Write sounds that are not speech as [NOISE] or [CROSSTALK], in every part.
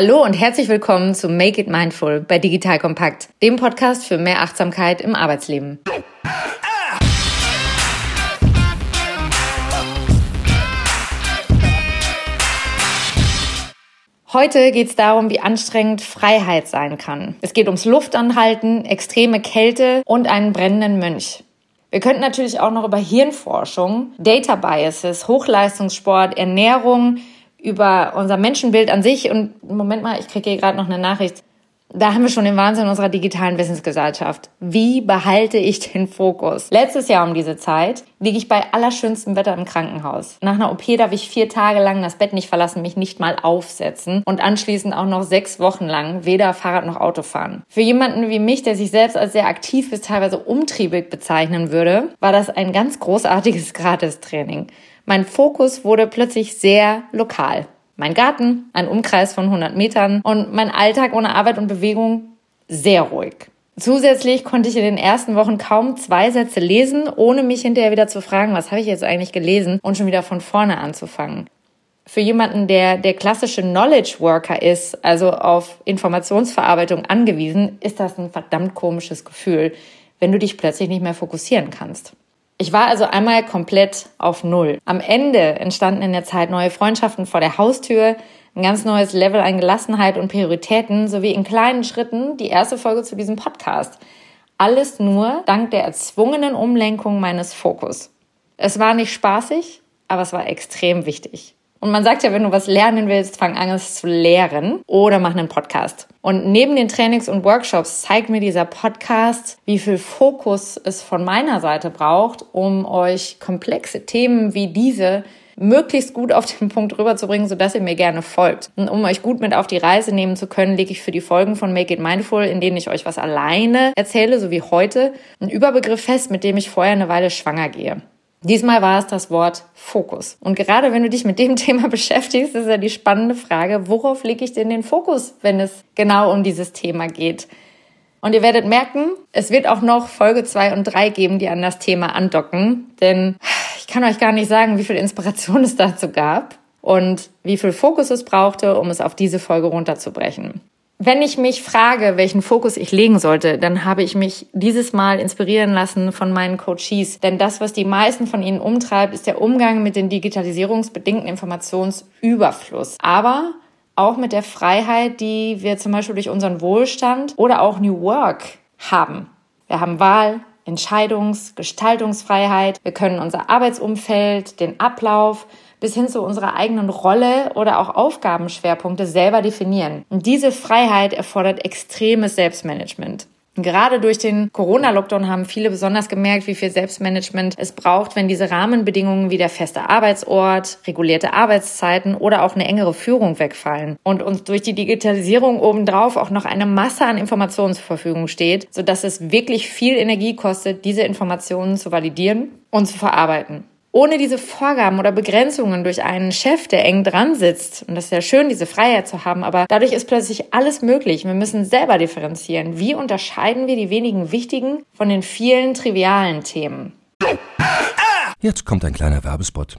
Hallo und herzlich willkommen zu Make It Mindful bei Digital Kompakt, dem Podcast für mehr Achtsamkeit im Arbeitsleben. Heute geht es darum, wie anstrengend Freiheit sein kann. Es geht ums Luftanhalten, extreme Kälte und einen brennenden Mönch. Wir könnten natürlich auch noch über Hirnforschung, Data Biases, Hochleistungssport, Ernährung, über unser Menschenbild an sich und Moment mal, ich kriege hier gerade noch eine Nachricht. Da haben wir schon den Wahnsinn unserer digitalen Wissensgesellschaft. Wie behalte ich den Fokus? Letztes Jahr um diese Zeit liege ich bei allerschönstem Wetter im Krankenhaus. Nach einer OP darf ich vier Tage lang das Bett nicht verlassen, mich nicht mal aufsetzen und anschließend auch noch sechs Wochen lang weder Fahrrad noch Auto fahren. Für jemanden wie mich, der sich selbst als sehr aktiv bis teilweise umtriebig bezeichnen würde, war das ein ganz großartiges [LAUGHS] Gratistraining. Mein Fokus wurde plötzlich sehr lokal. Mein Garten, ein Umkreis von 100 Metern und mein Alltag ohne Arbeit und Bewegung sehr ruhig. Zusätzlich konnte ich in den ersten Wochen kaum zwei Sätze lesen, ohne mich hinterher wieder zu fragen, was habe ich jetzt eigentlich gelesen und schon wieder von vorne anzufangen. Für jemanden, der der klassische Knowledge Worker ist, also auf Informationsverarbeitung angewiesen, ist das ein verdammt komisches Gefühl, wenn du dich plötzlich nicht mehr fokussieren kannst. Ich war also einmal komplett auf Null. Am Ende entstanden in der Zeit neue Freundschaften vor der Haustür, ein ganz neues Level an Gelassenheit und Prioritäten sowie in kleinen Schritten die erste Folge zu diesem Podcast. Alles nur dank der erzwungenen Umlenkung meines Fokus. Es war nicht spaßig, aber es war extrem wichtig. Und man sagt ja, wenn du was lernen willst, fang an es zu lehren oder mach einen Podcast. Und neben den Trainings und Workshops zeigt mir dieser Podcast, wie viel Fokus es von meiner Seite braucht, um euch komplexe Themen wie diese möglichst gut auf den Punkt rüberzubringen, sodass ihr mir gerne folgt. Und um euch gut mit auf die Reise nehmen zu können, lege ich für die Folgen von Make It Mindful, in denen ich euch was alleine erzähle, so wie heute, einen Überbegriff fest, mit dem ich vorher eine Weile schwanger gehe. Diesmal war es das Wort Fokus. Und gerade wenn du dich mit dem [LAUGHS] Thema beschäftigst, ist ja die spannende Frage, worauf lege ich denn den Fokus, wenn es genau um dieses Thema geht? Und ihr werdet merken, es wird auch noch Folge 2 und 3 geben, die an das Thema andocken. Denn ich kann euch gar nicht sagen, wie viel Inspiration [LAUGHS] es dazu gab und wie viel Fokus es brauchte, um es auf diese Folge runterzubrechen. Wenn ich mich frage, welchen Fokus ich legen sollte, dann habe ich mich dieses Mal inspirieren lassen von meinen Coaches. Denn das, was die meisten von ihnen umtreibt, ist der Umgang mit den digitalisierungsbedingten Informationsüberfluss. Aber auch mit der Freiheit, die wir zum Beispiel durch unseren Wohlstand oder auch New Work haben. Wir haben Wahl, Entscheidungs-, Gestaltungsfreiheit. Wir können unser Arbeitsumfeld, den Ablauf, bis hin zu unserer eigenen Rolle oder auch Aufgabenschwerpunkte selber definieren. Und diese Freiheit erfordert extremes Selbstmanagement. Gerade durch den Corona-Lockdown haben viele besonders gemerkt, wie viel Selbstmanagement es braucht, wenn diese Rahmenbedingungen wie der feste Arbeitsort, regulierte Arbeitszeiten oder auch eine engere Führung wegfallen und uns durch die Digitalisierung obendrauf auch noch eine Masse an Informationen zur Verfügung steht, sodass es wirklich viel Energie kostet, diese Informationen zu validieren und zu verarbeiten ohne diese Vorgaben oder Begrenzungen durch einen Chef, der eng dran sitzt, und das ist ja schön, diese Freiheit zu haben, aber dadurch ist plötzlich alles möglich. Wir müssen selber differenzieren. Wie unterscheiden wir die wenigen wichtigen von den vielen trivialen Themen? Jetzt kommt ein kleiner Werbespot.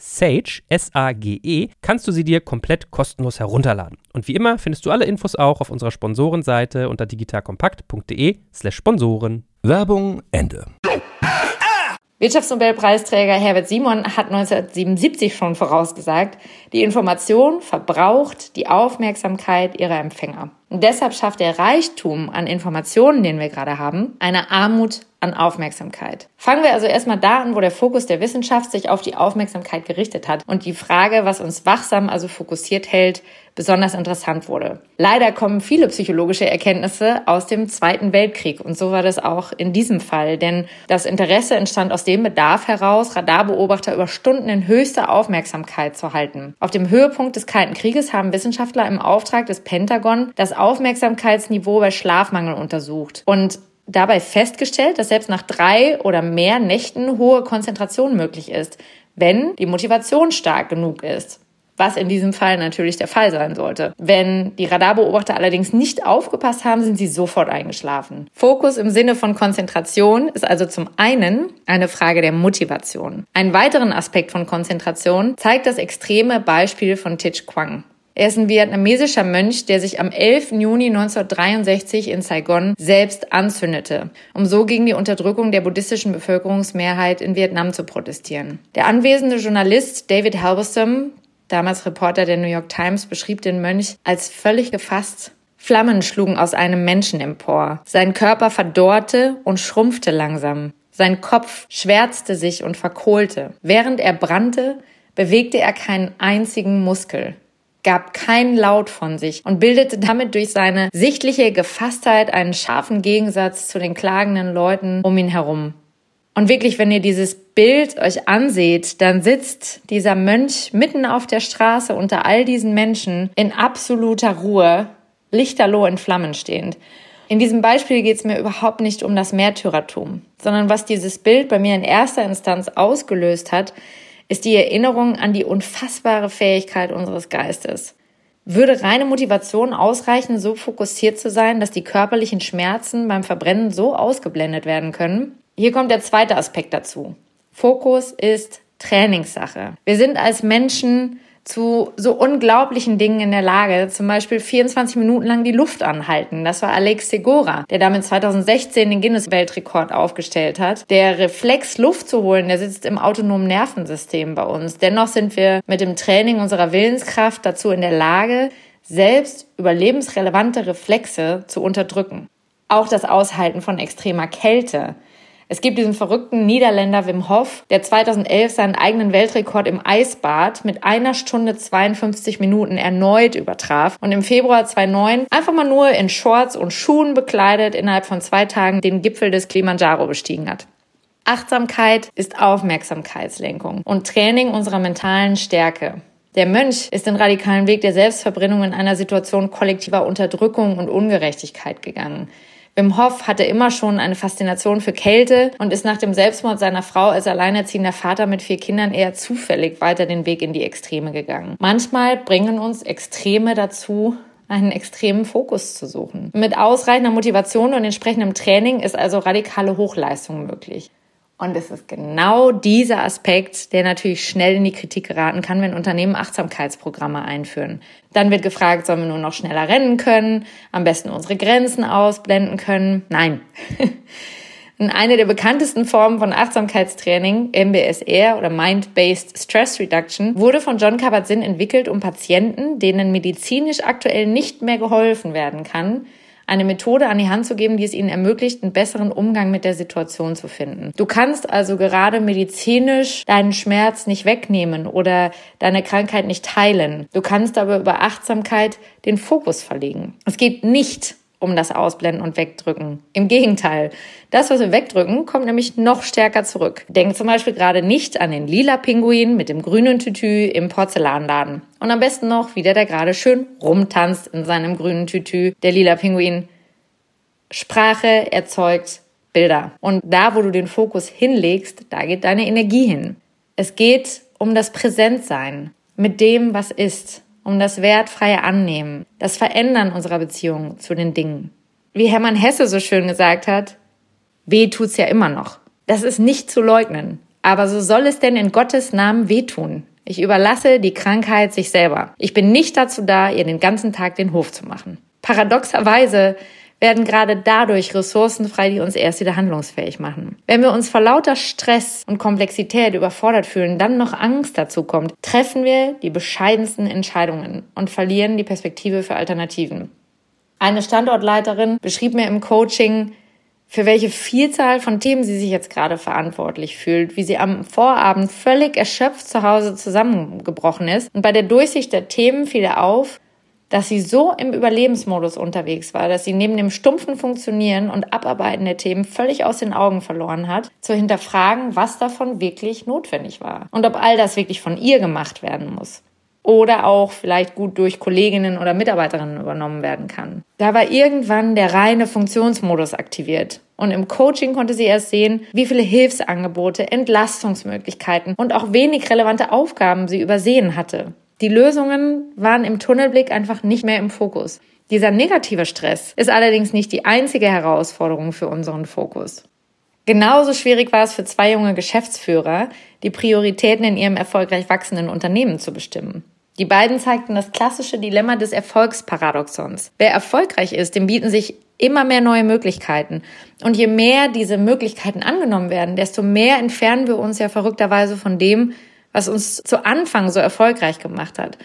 Sage, S-A-G-E, kannst du sie dir komplett kostenlos herunterladen. Und wie immer findest du alle Infos auch auf unserer Sponsorenseite unter digitalkompakt.de slash Sponsoren. Werbung Ende. Wirtschaftsnobelpreisträger Herbert Simon hat 1977 schon vorausgesagt, die Information verbraucht die Aufmerksamkeit ihrer Empfänger. Und deshalb schafft der Reichtum an Informationen, den wir gerade haben, eine Armut an Aufmerksamkeit. Fangen wir also erstmal da an, wo der Fokus der Wissenschaft sich auf die Aufmerksamkeit gerichtet hat und die Frage, was uns wachsam, also fokussiert hält, besonders interessant wurde. Leider kommen viele psychologische Erkenntnisse aus dem Zweiten Weltkrieg und so war das auch in diesem Fall, denn das Interesse entstand aus dem Bedarf heraus, Radarbeobachter über Stunden in höchster Aufmerksamkeit zu halten. Auf dem Höhepunkt des Kalten Krieges haben Wissenschaftler im Auftrag des Pentagon das Aufmerksamkeitsniveau bei Schlafmangel untersucht und dabei festgestellt, dass selbst nach drei oder mehr Nächten hohe Konzentration möglich ist, wenn die Motivation stark genug ist. Was in diesem Fall natürlich der Fall sein sollte. Wenn die Radarbeobachter allerdings nicht aufgepasst haben, sind sie sofort eingeschlafen. Fokus im Sinne von Konzentration ist also zum einen eine Frage der Motivation. Einen weiteren Aspekt von Konzentration zeigt das extreme Beispiel von Thich Quang. Er ist ein vietnamesischer Mönch, der sich am 11. Juni 1963 in Saigon selbst anzündete, um so gegen die Unterdrückung der buddhistischen Bevölkerungsmehrheit in Vietnam zu protestieren. Der anwesende Journalist David Halberstam, damals Reporter der New York Times, beschrieb den Mönch als völlig gefasst. Flammen schlugen aus einem Menschen empor. Sein Körper verdorrte und schrumpfte langsam. Sein Kopf schwärzte sich und verkohlte. Während er brannte, bewegte er keinen einzigen Muskel gab keinen Laut von sich und bildete damit durch seine sichtliche Gefasstheit einen scharfen Gegensatz zu den klagenden Leuten um ihn herum. Und wirklich, wenn ihr dieses Bild euch anseht, dann sitzt dieser Mönch mitten auf der Straße unter all diesen Menschen in absoluter Ruhe, lichterloh in Flammen stehend. In diesem Beispiel geht es mir überhaupt nicht um das Märtyrertum, sondern was dieses Bild bei mir in erster Instanz ausgelöst hat, ist die Erinnerung an die unfassbare Fähigkeit unseres Geistes. Würde reine Motivation ausreichen, so fokussiert zu sein, dass die körperlichen Schmerzen beim Verbrennen so ausgeblendet werden können? Hier kommt der zweite Aspekt dazu. Fokus ist Trainingssache. Wir sind als Menschen zu so unglaublichen Dingen in der Lage, zum Beispiel 24 Minuten lang die Luft anhalten. Das war Alex Segura, der damit 2016 den Guinness-Weltrekord aufgestellt hat. Der Reflex, Luft zu holen, der sitzt im autonomen Nervensystem bei uns. Dennoch sind wir mit dem Training unserer Willenskraft dazu in der Lage, selbst überlebensrelevante Reflexe zu unterdrücken. Auch das Aushalten von extremer Kälte es gibt diesen verrückten Niederländer Wim Hof, der 2011 seinen eigenen Weltrekord im Eisbad mit einer Stunde 52 Minuten erneut übertraf und im Februar 2009 einfach mal nur in Shorts und Schuhen bekleidet innerhalb von zwei Tagen den Gipfel des Kilimanjaro bestiegen hat. Achtsamkeit ist Aufmerksamkeitslenkung und Training unserer mentalen Stärke. Der Mönch ist den radikalen Weg der Selbstverbrennung in einer Situation kollektiver Unterdrückung und Ungerechtigkeit gegangen. Wim Hof hatte immer schon eine Faszination für Kälte und ist nach dem Selbstmord seiner Frau als alleinerziehender Vater mit vier Kindern eher zufällig weiter den Weg in die Extreme gegangen. Manchmal bringen uns Extreme dazu, einen extremen Fokus zu suchen. Mit ausreichender Motivation und entsprechendem Training ist also radikale Hochleistung möglich. Und es ist genau dieser Aspekt, der natürlich schnell in die Kritik geraten kann, wenn Unternehmen Achtsamkeitsprogramme einführen. Dann wird gefragt, sollen wir nur noch schneller rennen können, am besten unsere Grenzen ausblenden können? Nein. [LAUGHS] Eine der bekanntesten Formen von Achtsamkeitstraining, MBSR oder Mind-Based Stress Reduction, wurde von John Kabat-Zinn entwickelt, um Patienten, denen medizinisch aktuell nicht mehr geholfen werden kann, eine Methode an die Hand zu geben, die es ihnen ermöglicht, einen besseren Umgang mit der Situation zu finden. Du kannst also gerade medizinisch deinen Schmerz nicht wegnehmen oder deine Krankheit nicht heilen. Du kannst aber über Achtsamkeit den Fokus verlegen. Es geht nicht um das Ausblenden und Wegdrücken. Im Gegenteil, das, was wir wegdrücken, kommt nämlich noch stärker zurück. Denk zum Beispiel gerade nicht an den lila Pinguin mit dem grünen Tütü im Porzellanladen. Und am besten noch, wie der da gerade schön rumtanzt in seinem grünen Tütü, der lila Pinguin. Sprache erzeugt Bilder. Und da, wo du den Fokus hinlegst, da geht deine Energie hin. Es geht um das Präsentsein mit dem, was ist um das wertfreie Annehmen, das Verändern unserer Beziehung zu den Dingen. Wie Hermann Hesse so schön gesagt hat, weh tut's ja immer noch. Das ist nicht zu leugnen. Aber so soll es denn in Gottes Namen wehtun? Ich überlasse die Krankheit sich selber. Ich bin nicht dazu da, ihr den ganzen Tag den Hof zu machen. Paradoxerweise werden gerade dadurch Ressourcen frei, die uns erst wieder handlungsfähig machen. Wenn wir uns vor lauter Stress und Komplexität überfordert fühlen, dann noch Angst dazu kommt, treffen wir die bescheidensten Entscheidungen und verlieren die Perspektive für Alternativen. Eine Standortleiterin beschrieb mir im Coaching, für welche Vielzahl von Themen sie sich jetzt gerade verantwortlich fühlt, wie sie am Vorabend völlig erschöpft zu Hause zusammengebrochen ist. Und bei der Durchsicht der Themen fiel ihr auf, dass sie so im Überlebensmodus unterwegs war, dass sie neben dem stumpfen Funktionieren und Abarbeiten der Themen völlig aus den Augen verloren hat, zu hinterfragen, was davon wirklich notwendig war und ob all das wirklich von ihr gemacht werden muss oder auch vielleicht gut durch Kolleginnen oder Mitarbeiterinnen übernommen werden kann. Da war irgendwann der reine Funktionsmodus aktiviert. Und im Coaching konnte sie erst sehen, wie viele Hilfsangebote, Entlastungsmöglichkeiten und auch wenig relevante Aufgaben sie übersehen hatte. Die Lösungen waren im Tunnelblick einfach nicht mehr im Fokus. Dieser negative Stress ist allerdings nicht die einzige Herausforderung für unseren Fokus. Genauso schwierig war es für zwei junge Geschäftsführer, die Prioritäten in ihrem erfolgreich wachsenden Unternehmen zu bestimmen. Die beiden zeigten das klassische Dilemma des Erfolgsparadoxons. Wer erfolgreich ist, dem bieten sich immer mehr neue Möglichkeiten. Und je mehr diese Möglichkeiten angenommen werden, desto mehr entfernen wir uns ja verrückterweise von dem, was uns zu Anfang so erfolgreich gemacht hat.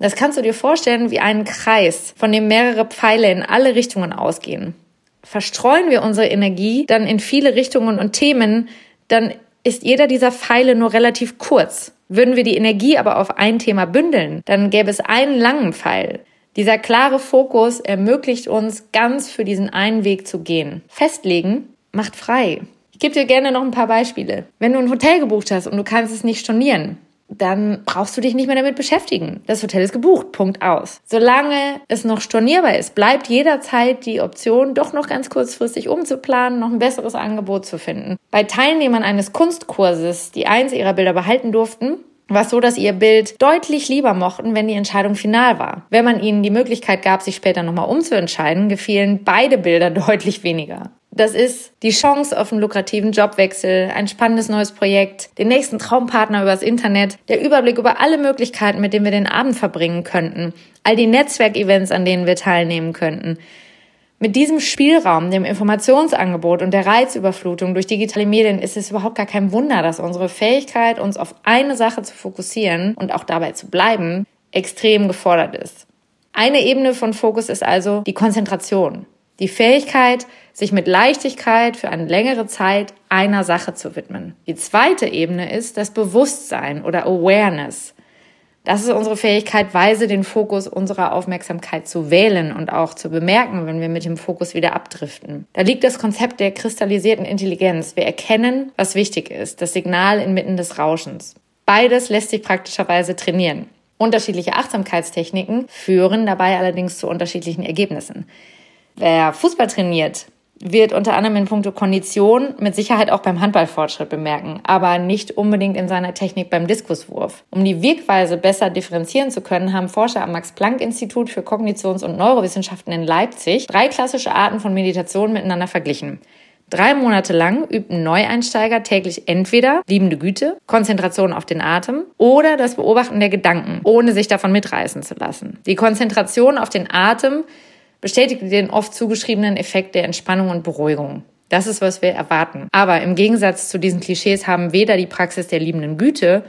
Das kannst du dir vorstellen wie einen Kreis, von dem mehrere Pfeile in alle Richtungen ausgehen. Verstreuen wir unsere Energie dann in viele Richtungen und Themen, dann ist jeder dieser Pfeile nur relativ kurz. Würden wir die Energie aber auf ein Thema bündeln, dann gäbe es einen langen Pfeil. Dieser klare Fokus ermöglicht uns, ganz für diesen einen Weg zu gehen. Festlegen macht frei. Ich gebe dir gerne noch ein paar Beispiele. Wenn du ein Hotel gebucht hast und du kannst es nicht stornieren, dann brauchst du dich nicht mehr damit beschäftigen. Das Hotel ist gebucht, Punkt aus. Solange es noch stornierbar ist, bleibt jederzeit die Option, doch noch ganz kurzfristig umzuplanen, noch ein besseres Angebot zu finden. Bei Teilnehmern eines Kunstkurses, die eins ihrer Bilder behalten durften, war es so, dass ihr Bild deutlich lieber mochten, wenn die Entscheidung final war. Wenn man ihnen die Möglichkeit gab, sich später nochmal umzuentscheiden, gefielen beide Bilder [LAUGHS] deutlich weniger. Das ist die Chance auf einen lukrativen Jobwechsel, ein spannendes neues Projekt, den nächsten Traumpartner übers Internet, der Überblick über alle Möglichkeiten, mit denen wir den Abend verbringen könnten, all die Netzwerkevents, an denen wir teilnehmen könnten. Mit diesem Spielraum, dem Informationsangebot und der Reizüberflutung durch digitale Medien ist es überhaupt gar kein Wunder, dass unsere Fähigkeit, uns auf eine Sache zu fokussieren und auch dabei zu bleiben, extrem gefordert ist. Eine Ebene von Fokus ist also die Konzentration. Die Fähigkeit, sich mit Leichtigkeit für eine längere Zeit einer Sache zu widmen. Die zweite Ebene ist das Bewusstsein oder Awareness. Das ist unsere Fähigkeit, weise den Fokus unserer Aufmerksamkeit zu wählen und auch zu bemerken, wenn wir mit dem Fokus wieder abdriften. Da liegt das Konzept der kristallisierten Intelligenz. Wir erkennen, was wichtig ist, das Signal inmitten des Rauschens. Beides lässt sich praktischerweise trainieren. Unterschiedliche Achtsamkeitstechniken führen dabei allerdings zu unterschiedlichen Ergebnissen. Wer Fußball trainiert, wird unter anderem in puncto Kondition mit Sicherheit auch beim Handball Fortschritt bemerken, aber nicht unbedingt in seiner Technik beim Diskuswurf. Um die Wirkweise besser differenzieren zu können, haben Forscher am Max-Planck-Institut für Kognitions- und Neurowissenschaften in Leipzig drei klassische Arten von Meditation miteinander verglichen. Drei Monate lang übten Neueinsteiger täglich entweder liebende Güte, Konzentration auf den Atem oder das Beobachten der Gedanken, ohne sich davon mitreißen zu lassen. Die Konzentration auf den Atem bestätigt den oft zugeschriebenen Effekt der Entspannung und Beruhigung. Das ist, was wir erwarten. Aber im Gegensatz zu diesen Klischees haben weder die Praxis der liebenden Güte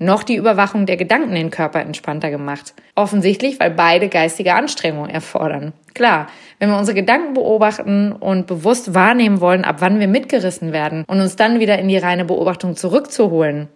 noch die Überwachung der Gedanken den Körper entspannter gemacht. Offensichtlich, weil beide geistige Anstrengungen erfordern. Klar, wenn wir unsere Gedanken beobachten und bewusst wahrnehmen wollen, ab wann wir mitgerissen werden und uns dann wieder in die reine Beobachtung zurückzuholen,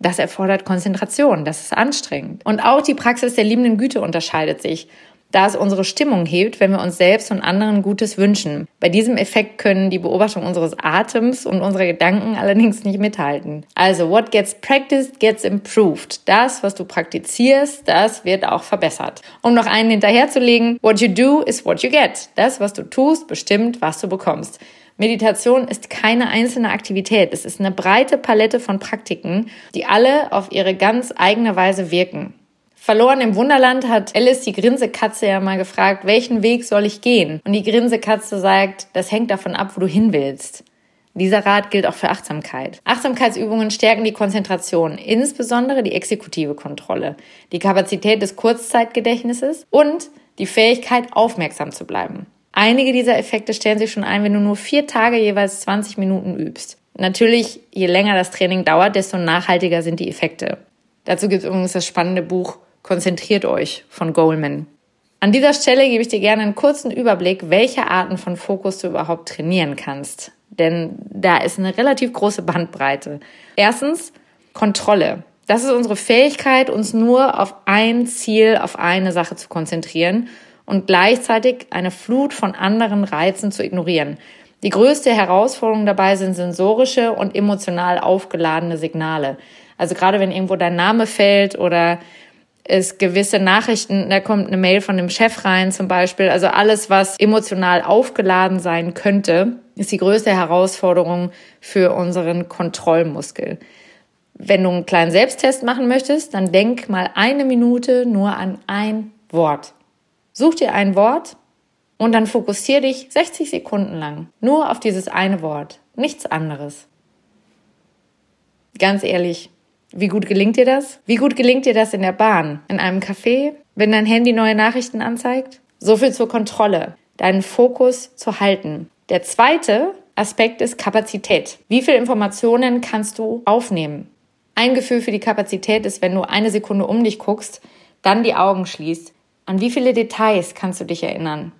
das erfordert Konzentration, das ist anstrengend. Und auch die Praxis der liebenden Güte unterscheidet sich da es unsere Stimmung hebt, wenn wir uns selbst und anderen Gutes wünschen. Bei diesem Effekt können die Beobachtung unseres Atems und unserer Gedanken allerdings nicht mithalten. Also, what gets practiced gets improved. Das, was du praktizierst, das wird auch verbessert. Um noch einen hinterherzulegen, what you do is what you get. Das, was du tust, bestimmt, was du bekommst. Meditation ist keine einzelne Aktivität. Es ist eine breite Palette von Praktiken, die alle auf ihre ganz eigene Weise wirken. Verloren im Wunderland hat Alice die Grinsekatze ja mal gefragt, welchen Weg soll ich gehen? Und die Grinsekatze sagt, das hängt davon ab, wo du hin willst. Dieser Rat gilt auch für Achtsamkeit. Achtsamkeitsübungen stärken die Konzentration, insbesondere die exekutive Kontrolle, die Kapazität des Kurzzeitgedächtnisses und die Fähigkeit, aufmerksam zu bleiben. Einige dieser Effekte stellen sich schon ein, wenn du nur vier Tage jeweils 20 Minuten übst. Natürlich, je länger das Training dauert, desto nachhaltiger sind die Effekte. Dazu gibt es übrigens das spannende Buch Konzentriert euch von Goldman. An dieser Stelle gebe ich dir gerne einen kurzen Überblick, welche Arten von Fokus du überhaupt trainieren kannst. Denn da ist eine relativ große Bandbreite. Erstens Kontrolle. Das ist unsere Fähigkeit, uns nur auf ein Ziel, auf eine Sache zu konzentrieren und gleichzeitig eine Flut von anderen Reizen zu ignorieren. Die größte Herausforderung dabei sind sensorische und emotional aufgeladene Signale. Also gerade wenn irgendwo dein Name fällt oder es gewisse Nachrichten, da kommt eine Mail von dem Chef rein zum Beispiel. Also alles, was emotional aufgeladen sein könnte, ist die größte Herausforderung für unseren Kontrollmuskel. Wenn du einen kleinen Selbsttest machen möchtest, dann denk mal eine Minute nur an ein Wort. Such dir ein Wort und dann fokussier dich 60 Sekunden lang nur auf dieses eine Wort, nichts anderes. Ganz ehrlich, wie gut gelingt dir das? Wie gut gelingt dir das in der Bahn, in einem Café, wenn dein Handy neue Nachrichten anzeigt? So viel zur Kontrolle, deinen Fokus zu halten. Der zweite Aspekt ist Kapazität. Wie viele Informationen kannst du aufnehmen? Ein Gefühl für die Kapazität ist, wenn du eine Sekunde um dich guckst, dann die Augen schließt. An wie viele Details kannst du dich erinnern?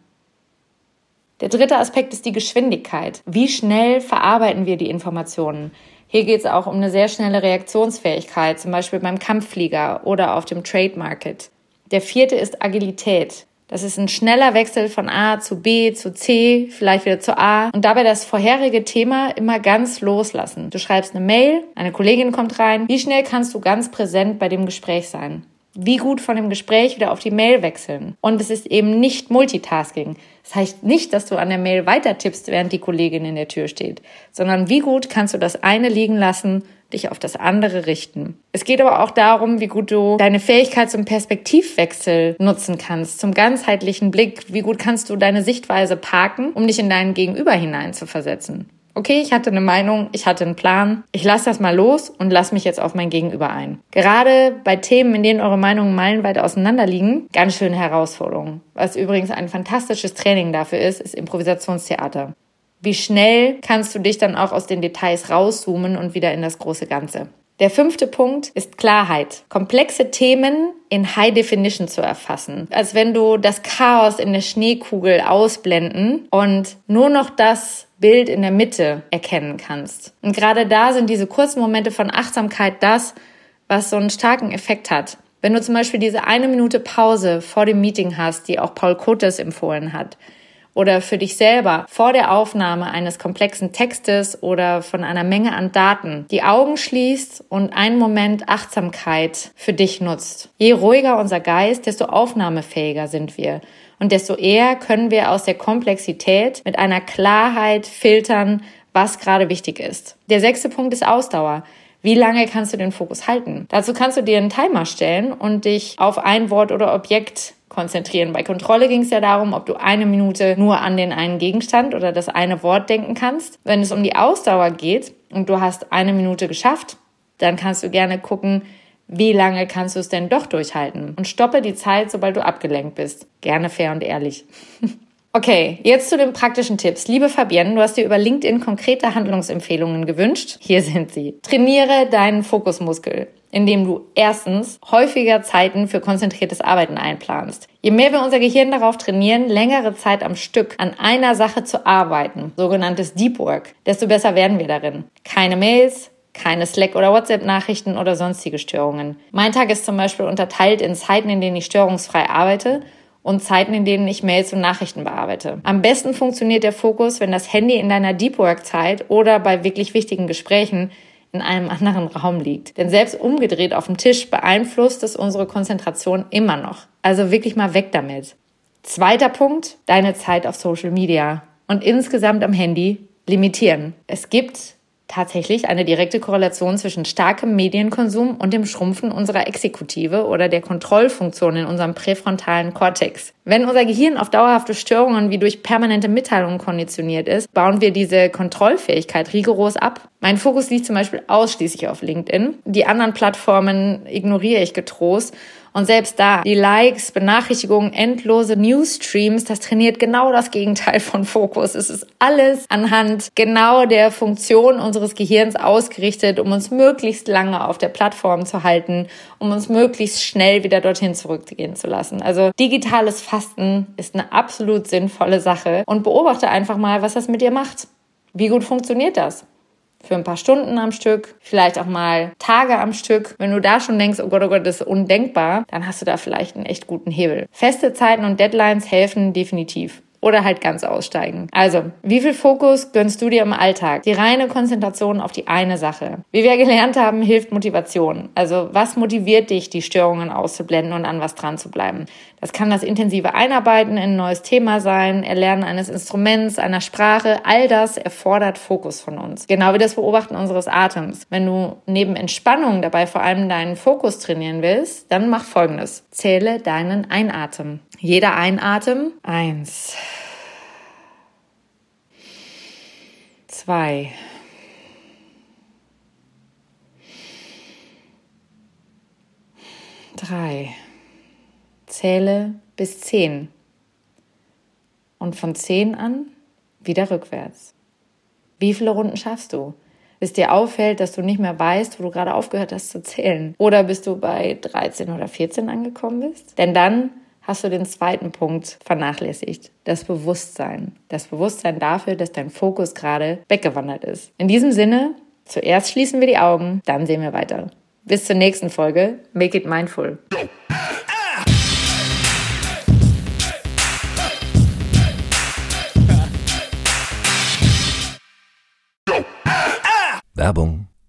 Der dritte Aspekt ist die Geschwindigkeit. Wie schnell verarbeiten wir die Informationen? Hier geht es auch um eine sehr schnelle Reaktionsfähigkeit, zum Beispiel beim Kampfflieger oder auf dem Trade Market. Der vierte ist Agilität. Das ist ein schneller Wechsel von A zu B zu C, vielleicht wieder zu A und dabei das vorherige Thema immer ganz loslassen. Du schreibst eine Mail, eine Kollegin kommt rein. Wie schnell kannst du ganz präsent bei dem Gespräch sein? Wie gut von dem Gespräch wieder auf die Mail wechseln. Und es ist eben nicht Multitasking. Das heißt nicht, dass du an der Mail weiter tippst, während die Kollegin in der Tür steht, sondern wie gut kannst du das eine liegen lassen, dich auf das andere richten. Es geht aber auch darum, wie gut du deine Fähigkeit zum Perspektivwechsel nutzen kannst, zum ganzheitlichen Blick. Wie gut kannst du deine Sichtweise parken, um dich in deinen Gegenüber hineinzuversetzen okay, ich hatte eine Meinung, ich hatte einen Plan, ich lasse das mal los und lasse mich jetzt auf mein Gegenüber ein. Gerade bei Themen, in denen eure Meinungen meilenweit auseinander liegen, ganz schöne Herausforderungen. Was übrigens ein fantastisches Training dafür ist, ist Improvisationstheater. Wie schnell kannst du dich dann auch aus den Details rauszoomen und wieder in das große Ganze? Der fünfte Punkt ist Klarheit. Komplexe Themen in High Definition zu erfassen. Als wenn du das Chaos in der Schneekugel ausblenden und nur noch das Bild in der Mitte erkennen kannst. Und gerade da sind diese kurzen Momente von Achtsamkeit das, was so einen starken Effekt hat. Wenn du zum Beispiel diese eine Minute Pause vor dem Meeting hast, die auch Paul Kotes empfohlen hat, oder für dich selber vor der Aufnahme eines komplexen Textes oder von einer Menge an Daten die Augen schließt und einen Moment Achtsamkeit für dich nutzt. Je ruhiger unser Geist, desto aufnahmefähiger sind wir und desto eher können wir aus der Komplexität mit einer Klarheit filtern, was gerade wichtig ist. Der sechste Punkt ist Ausdauer. Wie lange kannst du den Fokus halten? Dazu kannst du dir einen Timer stellen und dich auf ein Wort oder Objekt konzentrieren. Bei Kontrolle ging es ja darum, ob du eine Minute nur an den einen Gegenstand oder das eine Wort denken kannst. Wenn es um die Ausdauer geht und du hast eine Minute geschafft, dann kannst du gerne gucken, wie lange kannst du es denn doch durchhalten? Und stoppe die Zeit, sobald du abgelenkt bist. Gerne fair und ehrlich. [LAUGHS] Okay, jetzt zu den praktischen Tipps. Liebe Fabienne, du hast dir über LinkedIn konkrete Handlungsempfehlungen gewünscht. Hier sind sie. Trainiere deinen Fokusmuskel, indem du erstens häufiger Zeiten für konzentriertes Arbeiten einplanst. Je mehr wir unser Gehirn darauf trainieren, längere Zeit am Stück an einer Sache zu arbeiten, sogenanntes Deep Work, desto besser werden wir darin. Keine Mails, keine Slack- oder WhatsApp-Nachrichten oder sonstige Störungen. Mein Tag ist zum Beispiel unterteilt in Zeiten, in denen ich störungsfrei arbeite und Zeiten, in denen ich Mails und Nachrichten bearbeite. Am besten funktioniert der Fokus, wenn das Handy in deiner Deep Work-Zeit oder bei wirklich wichtigen Gesprächen in einem anderen Raum liegt. Denn selbst umgedreht auf dem Tisch beeinflusst es unsere Konzentration immer noch. Also wirklich mal weg damit. Zweiter Punkt, deine Zeit auf Social Media und insgesamt am Handy limitieren. Es gibt tatsächlich eine direkte Korrelation zwischen starkem Medienkonsum und dem Schrumpfen unserer Exekutive oder der Kontrollfunktion in unserem präfrontalen Kortex. Wenn unser Gehirn auf dauerhafte Störungen wie durch permanente Mitteilungen konditioniert ist, bauen wir diese Kontrollfähigkeit rigoros ab. Mein Fokus liegt zum Beispiel ausschließlich auf LinkedIn. Die anderen Plattformen ignoriere ich getrost. Und selbst da, die Likes, Benachrichtigungen, endlose Newsstreams, das trainiert genau das Gegenteil von Fokus. Es ist alles anhand genau der Funktion unseres Gehirns ausgerichtet, um uns möglichst lange auf der Plattform zu halten, um uns möglichst schnell wieder dorthin zurückgehen zu lassen. Also digitales Fasten ist eine absolut sinnvolle Sache und beobachte einfach mal, was das mit dir macht. Wie gut funktioniert das? Für ein paar Stunden am Stück, vielleicht auch mal Tage am Stück. Wenn du da schon denkst, oh Gott, oh Gott, das ist undenkbar, dann hast du da vielleicht einen echt guten Hebel. Feste Zeiten und Deadlines helfen definitiv oder halt ganz aussteigen. Also, wie viel Fokus gönnst du dir im Alltag? Die reine Konzentration auf die eine Sache. Wie wir gelernt haben, hilft Motivation. Also, was motiviert dich, die Störungen auszublenden und an was dran zu bleiben? Das kann das intensive Einarbeiten in ein neues Thema sein, Erlernen eines Instruments, einer Sprache. All das erfordert Fokus von uns. Genau wie das Beobachten unseres Atems. Wenn du neben Entspannung dabei vor allem deinen Fokus trainieren willst, dann mach folgendes. Zähle deinen Einatmen. Jeder Einatmen. Eins. Zwei. Drei. Zähle bis zehn. Und von zehn an wieder rückwärts. Wie viele Runden schaffst du? Bis dir auffällt, dass du nicht mehr weißt, wo du gerade aufgehört hast zu zählen. Oder bis du bei 13 oder 14 angekommen bist. Denn dann hast du den zweiten Punkt vernachlässigt. Das Bewusstsein. Das Bewusstsein dafür, dass dein Fokus gerade weggewandert ist. In diesem Sinne, zuerst schließen wir die Augen, dann sehen wir weiter. Bis zur nächsten Folge. Make it mindful. Werbung